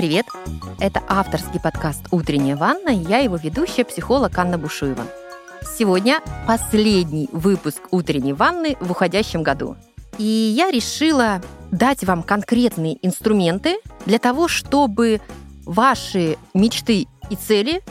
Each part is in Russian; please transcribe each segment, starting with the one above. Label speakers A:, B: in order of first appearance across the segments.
A: привет! Это авторский подкаст «Утренняя ванна» и я его ведущая, психолог Анна Бушуева. Сегодня последний выпуск «Утренней ванны» в уходящем году. И я решила дать вам конкретные инструменты для того, чтобы ваши мечты и цели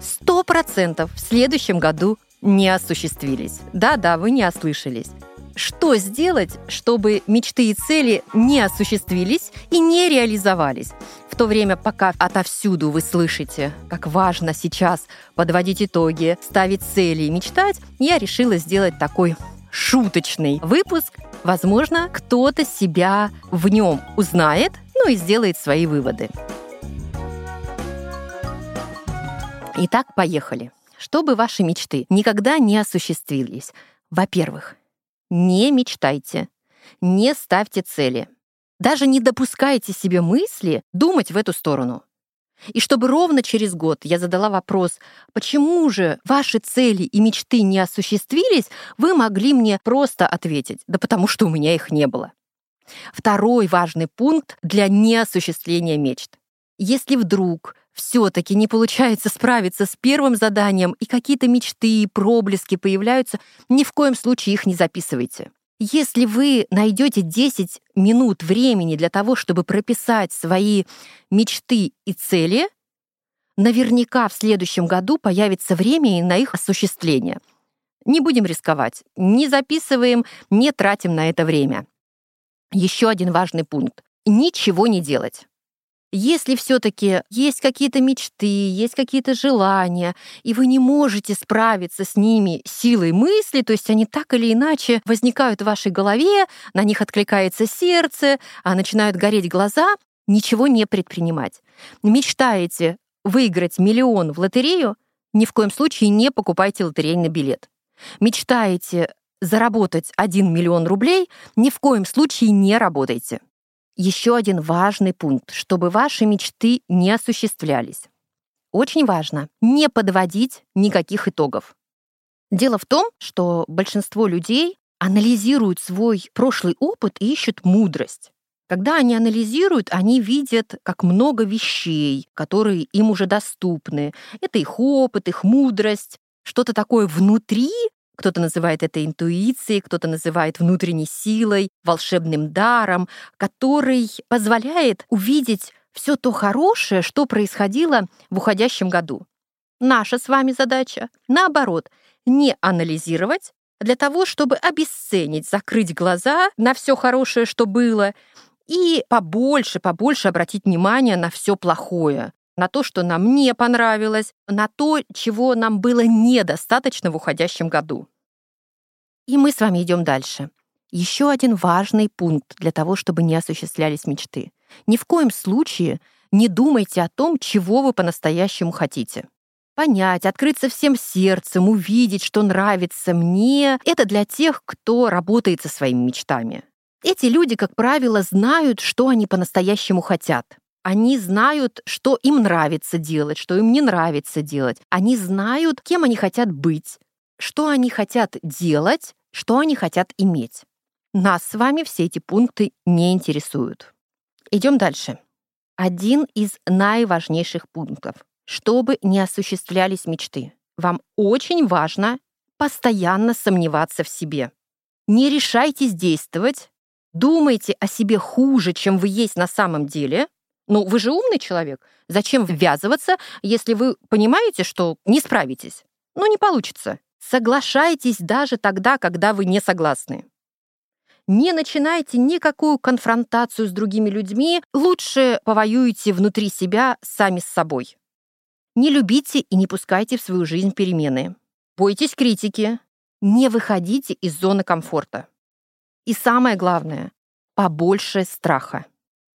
A: 100% в следующем году не осуществились. Да-да, вы не ослышались. Что сделать, чтобы мечты и цели не осуществились и не реализовались? В то время, пока отовсюду вы слышите, как важно сейчас подводить итоги, ставить цели и мечтать, я решила сделать такой шуточный выпуск. Возможно, кто-то себя в нем узнает, ну и сделает свои выводы. Итак, поехали. Чтобы ваши мечты никогда не осуществились, во-первых, не мечтайте, не ставьте цели. Даже не допускайте себе мысли думать в эту сторону. И чтобы ровно через год я задала вопрос, почему же ваши цели и мечты не осуществились, вы могли мне просто ответить, да потому что у меня их не было. Второй важный пункт для неосуществления мечт. Если вдруг все-таки не получается справиться с первым заданием, и какие-то мечты и проблески появляются, ни в коем случае их не записывайте. Если вы найдете 10 минут времени для того, чтобы прописать свои мечты и цели, наверняка в следующем году появится время на их осуществление. Не будем рисковать, не записываем, не тратим на это время. Еще один важный пункт. Ничего не делать. Если все-таки есть какие-то мечты, есть какие-то желания, и вы не можете справиться с ними силой мысли, то есть они так или иначе возникают в вашей голове, на них откликается сердце, а начинают гореть глаза, ничего не предпринимать. Мечтаете выиграть миллион в лотерею, ни в коем случае не покупайте лотерейный билет. Мечтаете заработать 1 миллион рублей, ни в коем случае не работайте. Еще один важный пункт, чтобы ваши мечты не осуществлялись. Очень важно не подводить никаких итогов. Дело в том, что большинство людей анализируют свой прошлый опыт и ищут мудрость. Когда они анализируют, они видят, как много вещей, которые им уже доступны. Это их опыт, их мудрость, что-то такое внутри, кто-то называет это интуицией, кто-то называет внутренней силой, волшебным даром, который позволяет увидеть все то хорошее, что происходило в уходящем году. Наша с вами задача, наоборот, не анализировать для того, чтобы обесценить, закрыть глаза на все хорошее, что было, и побольше, побольше обратить внимание на все плохое, на то, что нам не понравилось, на то, чего нам было недостаточно в уходящем году. И мы с вами идем дальше. Еще один важный пункт для того, чтобы не осуществлялись мечты. Ни в коем случае не думайте о том, чего вы по-настоящему хотите. Понять, открыться всем сердцем, увидеть, что нравится мне — это для тех, кто работает со своими мечтами. Эти люди, как правило, знают, что они по-настоящему хотят. Они знают, что им нравится делать, что им не нравится делать. Они знают, кем они хотят быть, что они хотят делать, что они хотят иметь. Нас с вами все эти пункты не интересуют. Идем дальше. Один из наиважнейших пунктов. Чтобы не осуществлялись мечты, вам очень важно постоянно сомневаться в себе. Не решайтесь действовать, думайте о себе хуже, чем вы есть на самом деле, ну, вы же умный человек. Зачем ввязываться, если вы понимаете, что не справитесь? Ну, не получится. Соглашайтесь даже тогда, когда вы не согласны. Не начинайте никакую конфронтацию с другими людьми, лучше повоюйте внутри себя сами с собой. Не любите и не пускайте в свою жизнь перемены. Бойтесь критики. Не выходите из зоны комфорта. И самое главное, побольше страха.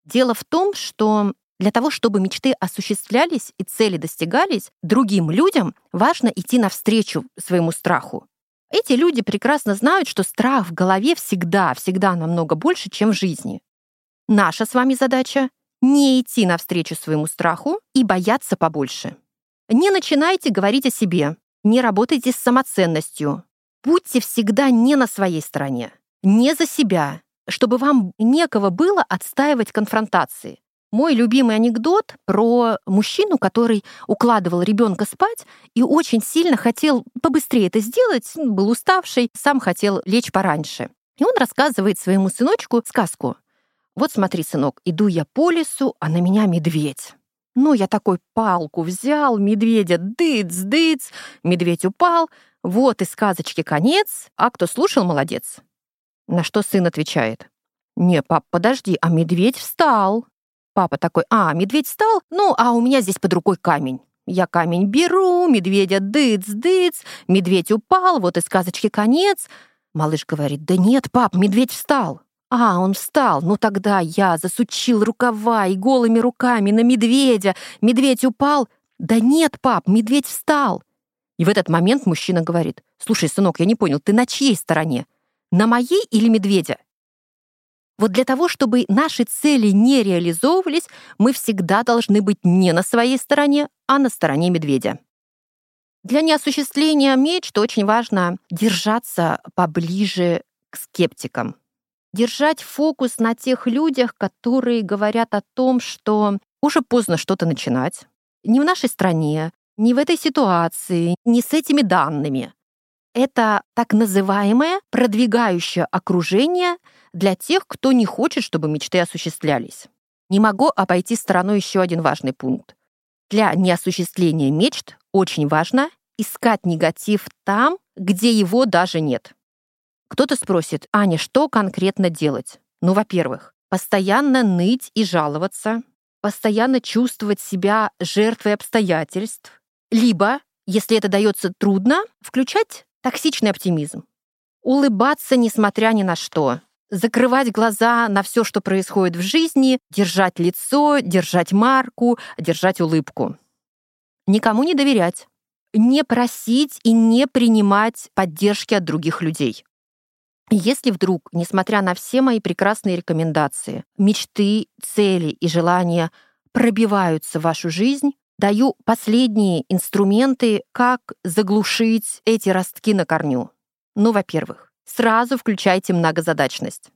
A: Дело в том, что для того, чтобы мечты осуществлялись и цели достигались, другим людям важно идти навстречу своему страху. Эти люди прекрасно знают, что страх в голове всегда, всегда намного больше, чем в жизни. Наша с вами задача — не идти навстречу своему страху и бояться побольше. Не начинайте говорить о себе, не работайте с самоценностью. Будьте всегда не на своей стороне, не за себя, чтобы вам некого было отстаивать конфронтации. Мой любимый анекдот про мужчину, который укладывал ребенка спать и очень сильно хотел побыстрее это сделать, был уставший, сам хотел лечь пораньше. И он рассказывает своему сыночку сказку. Вот смотри, сынок, иду я по лесу, а на меня медведь. Ну, я такой палку взял, медведя дыц-дыц, медведь упал. Вот и сказочки конец, а кто слушал, молодец. На что сын отвечает. «Не, пап, подожди, а медведь встал». Папа такой, а, медведь встал? Ну, а у меня здесь под рукой камень. Я камень беру, медведя дыц-дыц, медведь упал, вот и сказочки конец. Малыш говорит, да нет, пап, медведь встал. А, он встал. Ну тогда я засучил рукава и голыми руками на медведя. Медведь упал. Да нет, пап, медведь встал. И в этот момент мужчина говорит, слушай, сынок, я не понял, ты на чьей стороне? На моей или медведя? Вот для того, чтобы наши цели не реализовывались, мы всегда должны быть не на своей стороне, а на стороне медведя. Для неосуществления мечт очень важно держаться поближе к скептикам. Держать фокус на тех людях, которые говорят о том, что уже поздно что-то начинать. Не в нашей стране, не в этой ситуации, не с этими данными. Это так называемое продвигающее окружение — для тех, кто не хочет, чтобы мечты осуществлялись. Не могу обойти стороной еще один важный пункт. Для неосуществления мечт очень важно искать негатив там, где его даже нет. Кто-то спросит, Аня, что конкретно делать? Ну, во-первых, постоянно ныть и жаловаться, постоянно чувствовать себя жертвой обстоятельств, либо, если это дается трудно, включать токсичный оптимизм. Улыбаться, несмотря ни на что закрывать глаза на все, что происходит в жизни, держать лицо, держать марку, держать улыбку. Никому не доверять, не просить и не принимать поддержки от других людей. Если вдруг, несмотря на все мои прекрасные рекомендации, мечты, цели и желания пробиваются в вашу жизнь, даю последние инструменты, как заглушить эти ростки на корню. Ну, во-первых, сразу включайте многозадачность.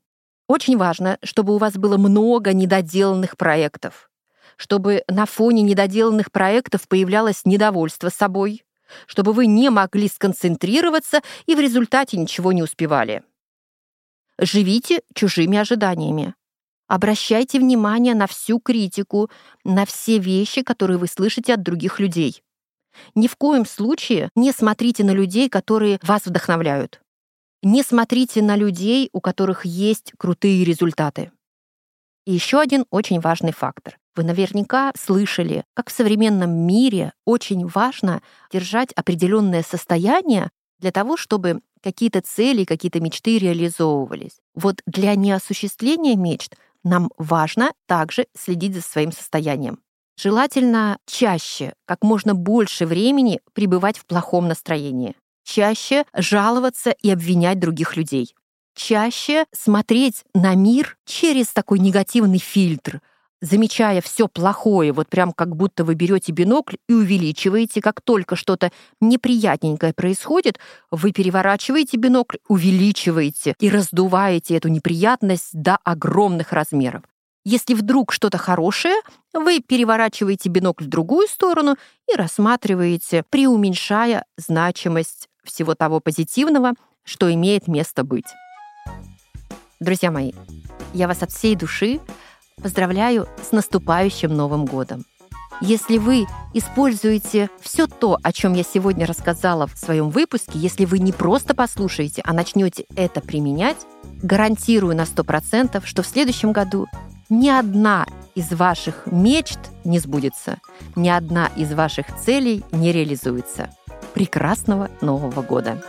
A: Очень важно, чтобы у вас было много недоделанных проектов, чтобы на фоне недоделанных проектов появлялось недовольство собой, чтобы вы не могли сконцентрироваться и в результате ничего не успевали. Живите чужими ожиданиями. Обращайте внимание на всю критику, на все вещи, которые вы слышите от других людей. Ни в коем случае не смотрите на людей, которые вас вдохновляют. Не смотрите на людей, у которых есть крутые результаты. И еще один очень важный фактор. Вы наверняка слышали, как в современном мире очень важно держать определенное состояние для того, чтобы какие-то цели, какие-то мечты реализовывались. Вот для неосуществления мечт нам важно также следить за своим состоянием. Желательно чаще, как можно больше времени пребывать в плохом настроении чаще жаловаться и обвинять других людей, чаще смотреть на мир через такой негативный фильтр, замечая все плохое, вот прям как будто вы берете бинокль и увеличиваете, как только что-то неприятненькое происходит, вы переворачиваете бинокль, увеличиваете и раздуваете эту неприятность до огромных размеров. Если вдруг что-то хорошее, вы переворачиваете бинокль в другую сторону и рассматриваете, преуменьшая значимость всего того позитивного, что имеет место быть. Друзья мои, я вас от всей души поздравляю с наступающим Новым годом. Если вы используете все то, о чем я сегодня рассказала в своем выпуске, если вы не просто послушаете, а начнете это применять, гарантирую на 100%, что в следующем году ни одна из ваших мечт не сбудется, ни одна из ваших целей не реализуется прекрасного Нового года!